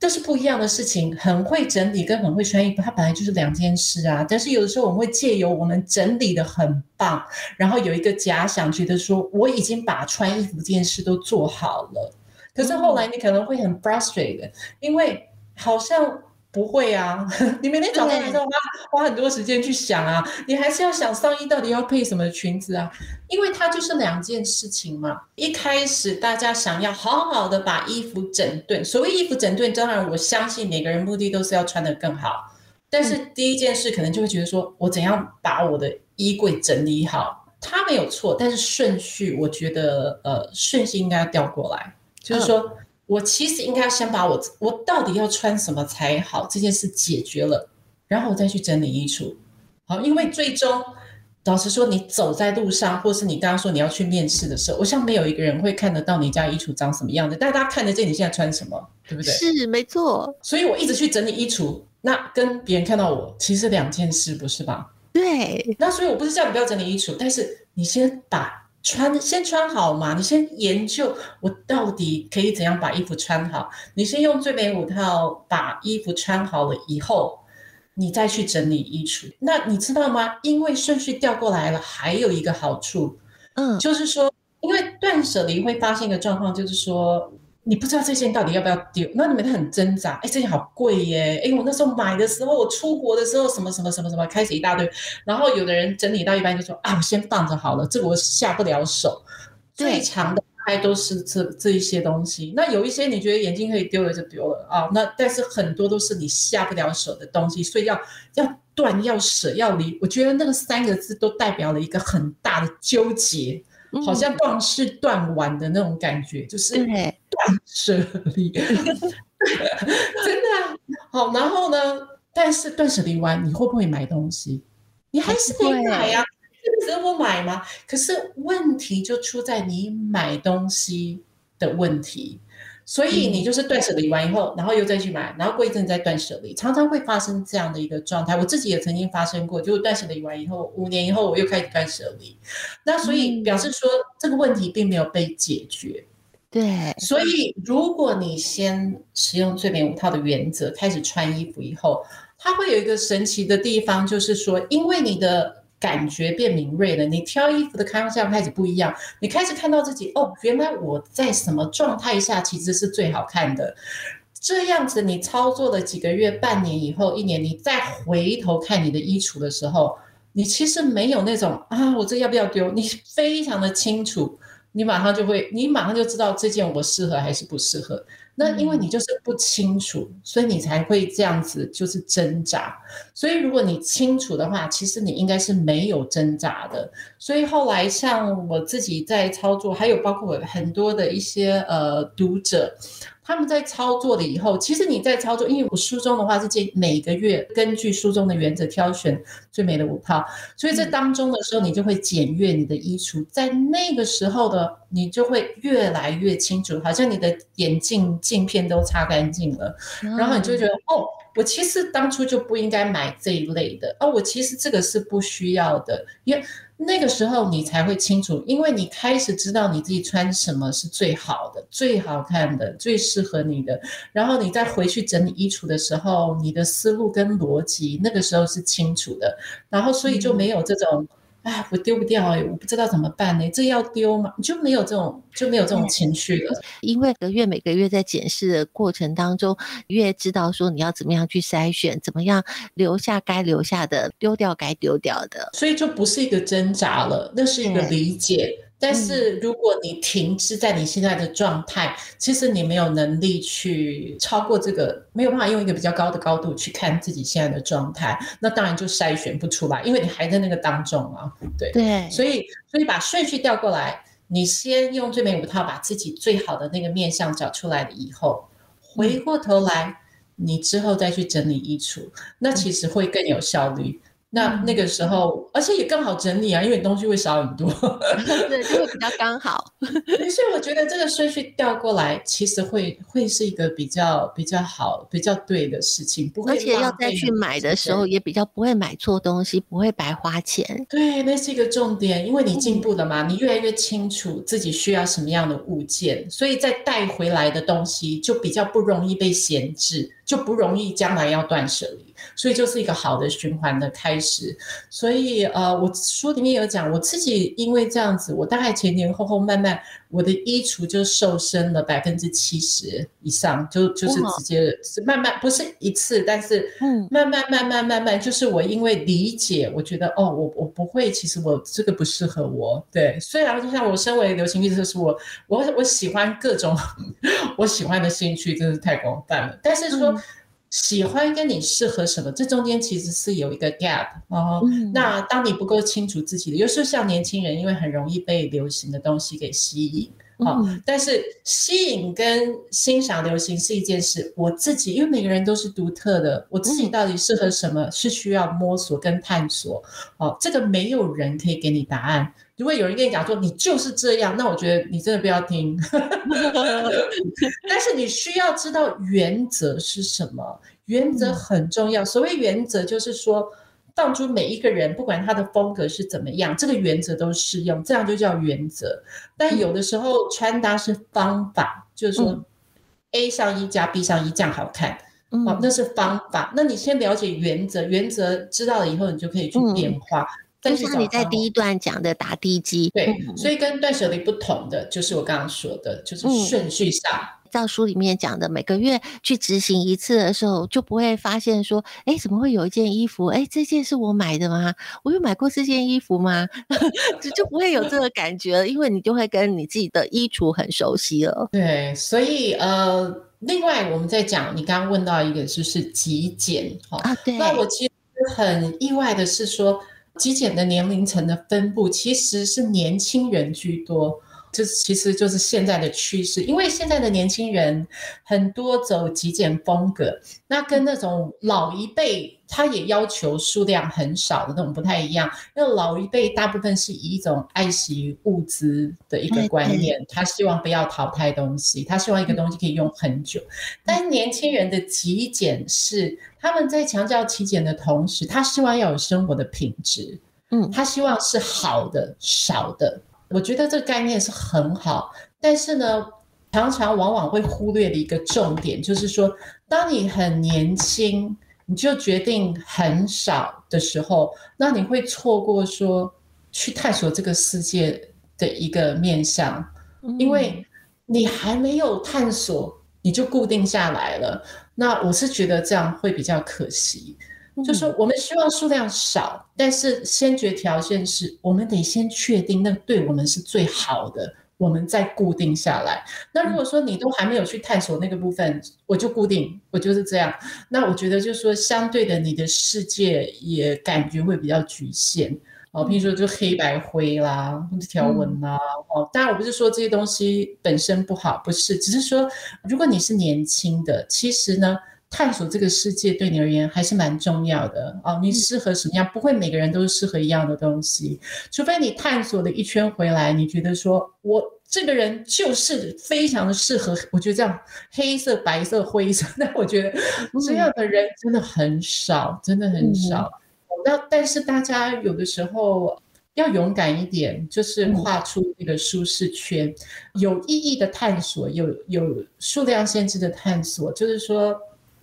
S2: 这是不一样的事情，很会整理跟很会穿衣服，它本来就是两件事啊。但是有的时候我们会借由我们整理的很棒，然后有一个假想，觉得说我已经把穿衣服这件事都做好了。可是后来你可能会很 frustrated，因为好像。不会啊，你每天早上还是要花花很多时间去想啊，你还是要想上衣到底要配什么裙子啊，因为它就是两件事情嘛。一开始大家想要好好的把衣服整顿，所谓衣服整顿，当然我相信每个人目的都是要穿得更好，但是第一件事可能就会觉得说我怎样把我的衣柜整理好，它没有错，但是顺序我觉得呃顺序应该要调过来，就是说。嗯我其实应该先把我我到底要穿什么才好这件事解决了，然后我再去整理衣橱。好，因为最终，老实说，你走在路上，或是你刚刚说你要去面试的时候，我想没有一个人会看得到你家衣橱长什么样子，但是大家看得见你现在穿什么，对不对？
S1: 是，没错。
S2: 所以我一直去整理衣橱，那跟别人看到我其实两件事，不是吧？
S1: 对。
S2: 那所以我不是叫你不要整理衣橱，但是你先把。穿先穿好嘛，你先研究我到底可以怎样把衣服穿好。你先用最美五套把衣服穿好了以后，你再去整理衣橱。那你知道吗？因为顺序调过来了，还有一个好处，嗯，就是说，因为断舍离会发现一个状况，就是说。你不知道这件到底要不要丢，那你们都很挣扎。哎，这件好贵耶！哎，我那时候买的时候，我出国的时候，什么什么什么什么，开始一大堆。然后有的人整理到一半就说：“啊，我先放着好了，这个我下不了手。”最长的大概都是这这一些东西。那有一些你觉得眼睛可以丢了就丢了啊。那但是很多都是你下不了手的东西，所以要要断、要舍、要离。我觉得那个三个字都代表了一个很大的纠结。好像断是断完的那种感觉，嗯、就是断舍离，真的、啊、好。然后呢，但是断舍离完，你会不会买东西？你还是得买呀、啊，这个时候买吗？可是问题就出在你买东西的问题。所以你就是断舍离完以后，然后又再去买，然后过一阵再断舍离，常常会发生这样的一个状态。我自己也曾经发生过，就是断舍离完以后，五年以后我又开始断舍离。那所以表示说这个问题并没有被解决。
S1: 对，
S2: 所以如果你先使用最美五套的原则开始穿衣服以后，它会有一个神奇的地方，就是说，因为你的。感觉变敏锐了，你挑衣服的方向开始不一样，你开始看到自己哦，原来我在什么状态下其实是最好看的。这样子，你操作了几个月、半年以后、一年，你再回头看你的衣橱的时候，你其实没有那种啊，我这要不要丢？你非常的清楚，你马上就会，你马上就知道这件我适合还是不适合。那因为你就是不清楚，所以你才会这样子就是挣扎。所以如果你清楚的话，其实你应该是没有挣扎的。所以后来像我自己在操作，还有包括很多的一些呃读者，他们在操作了以后，其实你在操作，因为我书中的话是建议每个月根据书中的原则挑选最美的五套，所以这当中的时候你就会检阅你的衣橱，在那个时候的你就会越来越清楚，好像你的眼镜镜片都擦干净了，然后你就觉得哦，我其实当初就不应该买这一类的，哦，我其实这个是不需要的，因为。那个时候你才会清楚，因为你开始知道你自己穿什么是最好的、最好看的、最适合你的，然后你再回去整理衣橱的时候，你的思路跟逻辑那个时候是清楚的，然后所以就没有这种。嗯哎，我丢不掉哎，我不知道怎么办呢？这要丢吗？你就没有这种就没有这种情绪了。
S1: 因为每个月每个月在检视的过程当中，越知道说你要怎么样去筛选，怎么样留下该留下的，丢掉该丢掉的，
S2: 所以就不是一个挣扎了，那是一个理解。但是如果你停滞在你现在的状态，嗯，其实你没有能力去超过这个，没有办法用一个比较高的高度去看自己现在的状态，那当然就筛选不出来，因为你还在那个当中啊。对对，所以所以把顺序调过来，你先用最美五套把自己最好的那个面相找出来了以后，回过头来，你之后再去整理衣橱，那其实会更有效率。那那个时候，而且也更好整理啊，因为东西会少很多，
S1: 对，就会比较刚好。
S2: 所以我觉得这个顺序调过来，其实会会是一个比较比较好、比较对的事情，不会。
S1: 而且要再去买的时候，也比较不会买错东西，不会白花钱。
S2: 对，那是一个重点，因为你进步了嘛，你越来越清楚自己需要什么样的物件，所以再带回来的东西就比较不容易被闲置，就不容易将来要断舍离。所以就是一个好的循环的开始。所以呃，我书里面有讲，我自己因为这样子，我大概前前后后慢慢，我的衣橱就瘦身了百分之七十以上，就就是直接是慢慢，不是一次，但是慢慢慢慢慢慢，就是我因为理解，我觉得哦，我我不会，其实我这个不适合我。对，虽然就像我身为流行病，就是我我我喜欢各种 我喜欢的兴趣，真是太广泛了，但是说。喜欢跟你适合什么，这中间其实是有一个 gap 哦。那当你不够清楚自己的，有时候像年轻人，因为很容易被流行的东西给吸引，好，但是吸引跟欣赏流行是一件事。我自己，因为每个人都是独特的，我自己到底适合什么，是需要摸索跟探索。哦，这个没有人可以给你答案。如果有人跟你讲说你就是这样，那我觉得你真的不要听。但是你需要知道原则是什么，原则很重要。所谓原则，就是说，当初每一个人不管他的风格是怎么样，这个原则都适用，这样就叫原则。但有的时候穿搭是方法，就是说 A 上衣加 B 上衣这样好看，哦，那是方法。那你先了解原则，原则知道了以后，你就可以去变化。
S1: 就像你在第一段讲的打地基，
S2: 对，所以跟断舍离不同的就是我刚刚说的，就是顺序上，
S1: 照书里面讲的，每个月去执行一次的时候，就不会发现说，哎，怎么会有一件衣服？哎，这件是我买的吗？我有买过这件衣服吗？就就不会有这个感觉了，因为你就会跟你自己的衣橱很熟悉了。
S2: 对，所以呃，另外我们在讲，你刚刚问到一个就是极简，哈啊，对。那我其实很意外的是说。极简的年龄层的分布其实是年轻人居多，这其实就是现在的趋势。因为现在的年轻人很多走极简风格，那跟那种老一辈他也要求数量很少的那种不太一样。因为老一辈大部分是以一种爱惜物资的一个观念，他希望不要淘汰东西，他希望一个东西可以用很久。但年轻人的极简是。他们在强调极简的同时，他希望要有生活的品质，嗯，他希望是好的、少的。我觉得这个概念是很好，但是呢，常常往往会忽略的一个重点，就是说，当你很年轻，你就决定很少的时候，那你会错过说去探索这个世界的一个面向，因为你还没有探索，你就固定下来了。那我是觉得这样会比较可惜，就是说我们希望数量少，但是先决条件是我们得先确定那对我们是最好的，我们再固定下来。那如果说你都还没有去探索那个部分，我就固定，我就是这样。那我觉得就是说，相对的，你的世界也感觉会比较局限。哦，譬如说就黑白灰啦，或者条纹啦，哦，当然我不是说这些东西本身不好，不是，只是说如果你是年轻的，其实呢，探索这个世界对你而言还是蛮重要的哦。你适合什么样？不会每个人都是适合一样的东西，除非你探索了一圈回来，你觉得说我这个人就是非常的适合，我觉得这样黑色、白色、灰色，那我觉得这样的人真的很少，真的很少。那但是大家有的时候要勇敢一点，就是跨出那个舒适圈，有意义的探索，有有数量限制的探索。就是说，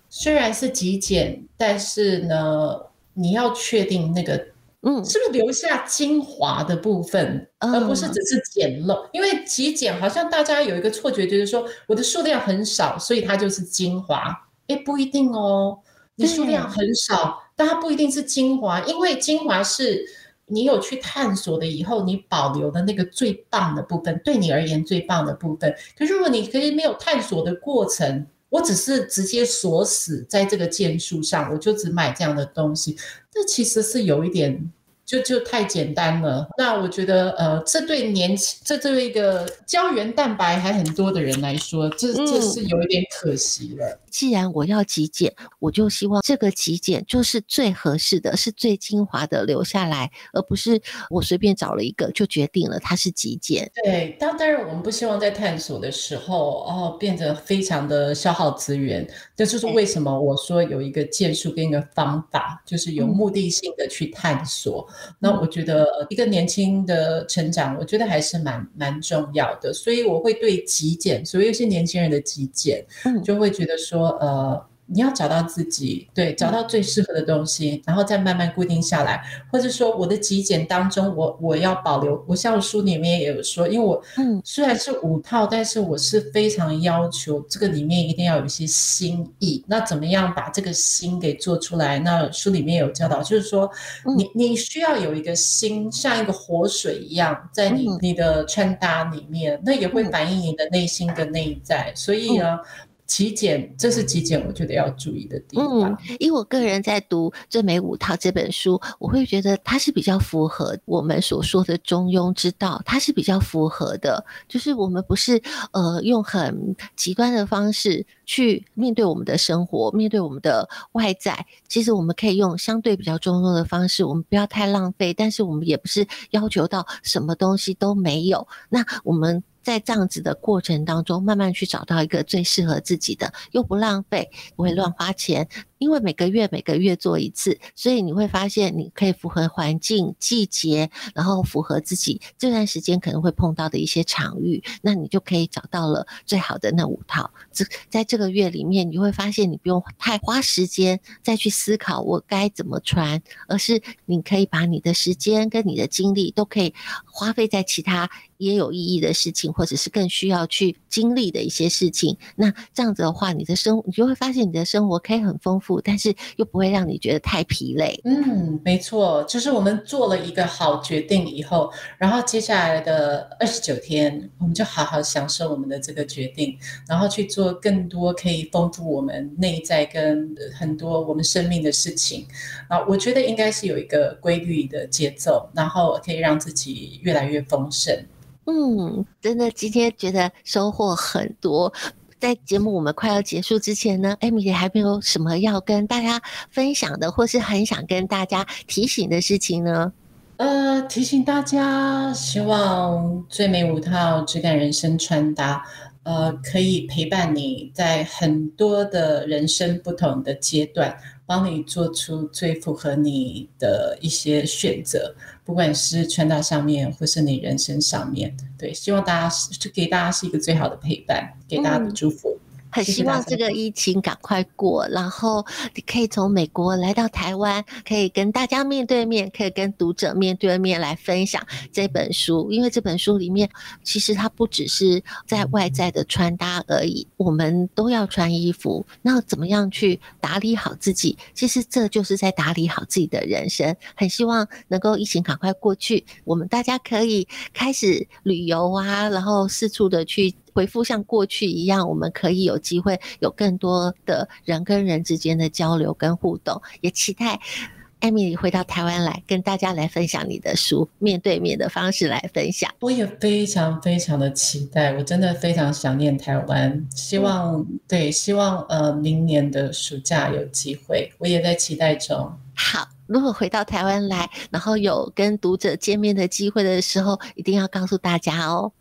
S2: 虽然是极简，但是呢，你要确定那个，嗯，是不是留下精华的部分，而不是只是简陋。因为极简好像大家有一个错觉，就是说我的数量很少，所以它就是精华。诶，不一定哦，你数量很少。但它不一定是精华，因为精华是你有去探索的以后，你保留的那个最棒的部分，对你而言最棒的部分。可是如果你可以没有探索的过程，我只是直接锁死在这个件数上，我就只买这样的东西，这其实是有一点。就就太简单了。那我觉得，呃，这对年轻，这对一个胶原蛋白还很多的人来说，这这是有一点可惜了。嗯，
S1: 既然我要极简，我就希望这个极简就是最合适的，是最精华的留下来，而不是我随便找了一个就决定了它是极简。
S2: 对，当当然我们不希望在探索的时候，哦，变得非常的消耗资源。这就是为什么我说有一个建树跟一个方法，就是有目的性的去探索。那我觉得一个年轻的成长，我觉得还是蛮蛮重要的，所以我会对极简，所以有些年轻人的极简，就会觉得说，呃。你要找到自己，对，找到最适合的东西，然后再慢慢固定下来，或者说我的极简当中，我我要保留。我像书里面也有说，因为我嗯虽然是五套，但是我是非常要求这个里面一定要有一些心意。那怎么样把这个心给做出来？那书里面有教导，就是说你你需要有一个心，像一个活水一样，在你你的穿搭里面，那也会反映你的内心的内在。所以呢。极简，这是极简，我觉得要注意的地方。
S1: 嗯，因为我个人在读《最美五套》这本书，我会觉得它是比较符合我们所说的中庸之道，它是比较符合的。就是我们不是呃用很极端的方式去面对我们的生活，面对我们的外在。其实我们可以用相对比较中庸的方式，我们不要太浪费，但是我们也不是要求到什么东西都没有。那我们。在这样子的过程当中，慢慢去找到一个最适合自己的，又不浪费，不会乱花钱。因为每个月每个月做一次，所以你会发现你可以符合环境、季节，然后符合自己这段时间可能会碰到的一些场域，那你就可以找到了最好的那五套。这在这个月里面，你会发现你不用太花时间再去思考我该怎么穿，而是你可以把你的时间跟你的精力都可以花费在其他也有意义的事情，或者是更需要去经历的一些事情。那这样子的话，你的生你就会发现你的生活可以很丰富。但是又不会让你觉得太疲累。
S2: 嗯，没错，就是我们做了一个好决定以后，然后接下来的二十九天，我们就好好享受我们的这个决定，然后去做更多可以丰富我们内在跟很多我们生命的事情。啊，我觉得应该是有一个规律的节奏，然后可以让自己越来越丰盛。
S1: 嗯，真的，今天觉得收获很多。在节目我们快要结束之前呢艾米姐还没有什么要跟大家分享的，或是很想跟大家提醒的事情呢？
S2: 呃，提醒大家，希望最美五套质感人生穿搭，呃，可以陪伴你在很多的人生不同的阶段。帮你做出最符合你的一些选择，不管是穿搭上面，或是你人生上面，对，希望大家是给大家是一个最好的陪伴，给大家的祝福。嗯
S1: 很希望这个疫情赶快过，然后你可以从美国来到台湾，可以跟大家面对面，可以跟读者面对面来分享这本书。因为这本书里面，其实它不只是在外在的穿搭而已，我们都要穿衣服。那怎么样去打理好自己？其实这就是在打理好自己的人生。很希望能够疫情赶快过去，我们大家可以开始旅游啊，然后四处的去。恢复像过去一样，我们可以有机会有更多的人跟人之间的交流跟互动，也期待 Emily 回到台湾来，跟大家来分享你的书，面对面的方式来分享。
S2: 我也非常非常的期待，我真的非常想念台湾，希望、嗯、对，希望呃明年的暑假有机会，我也在期待中。
S1: 好，如果回到台湾来，然后有跟读者见面的机会的时候，一定要告诉大家哦。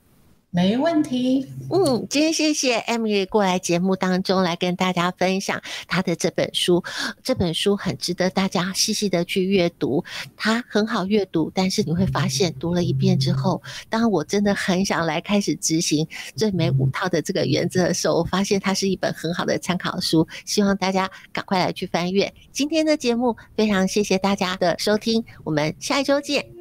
S2: 没问题。
S1: 嗯，今天谢谢 Emily 过来节目当中来跟大家分享她的这本书。这本书很值得大家细细的去阅读，它很好阅读，但是你会发现读了一遍之后，当我真的很想来开始执行最美五套的这个原则的时候，我发现它是一本很好的参考书。希望大家赶快来去翻阅。今天的节目非常谢谢大家的收听，我们下一周见。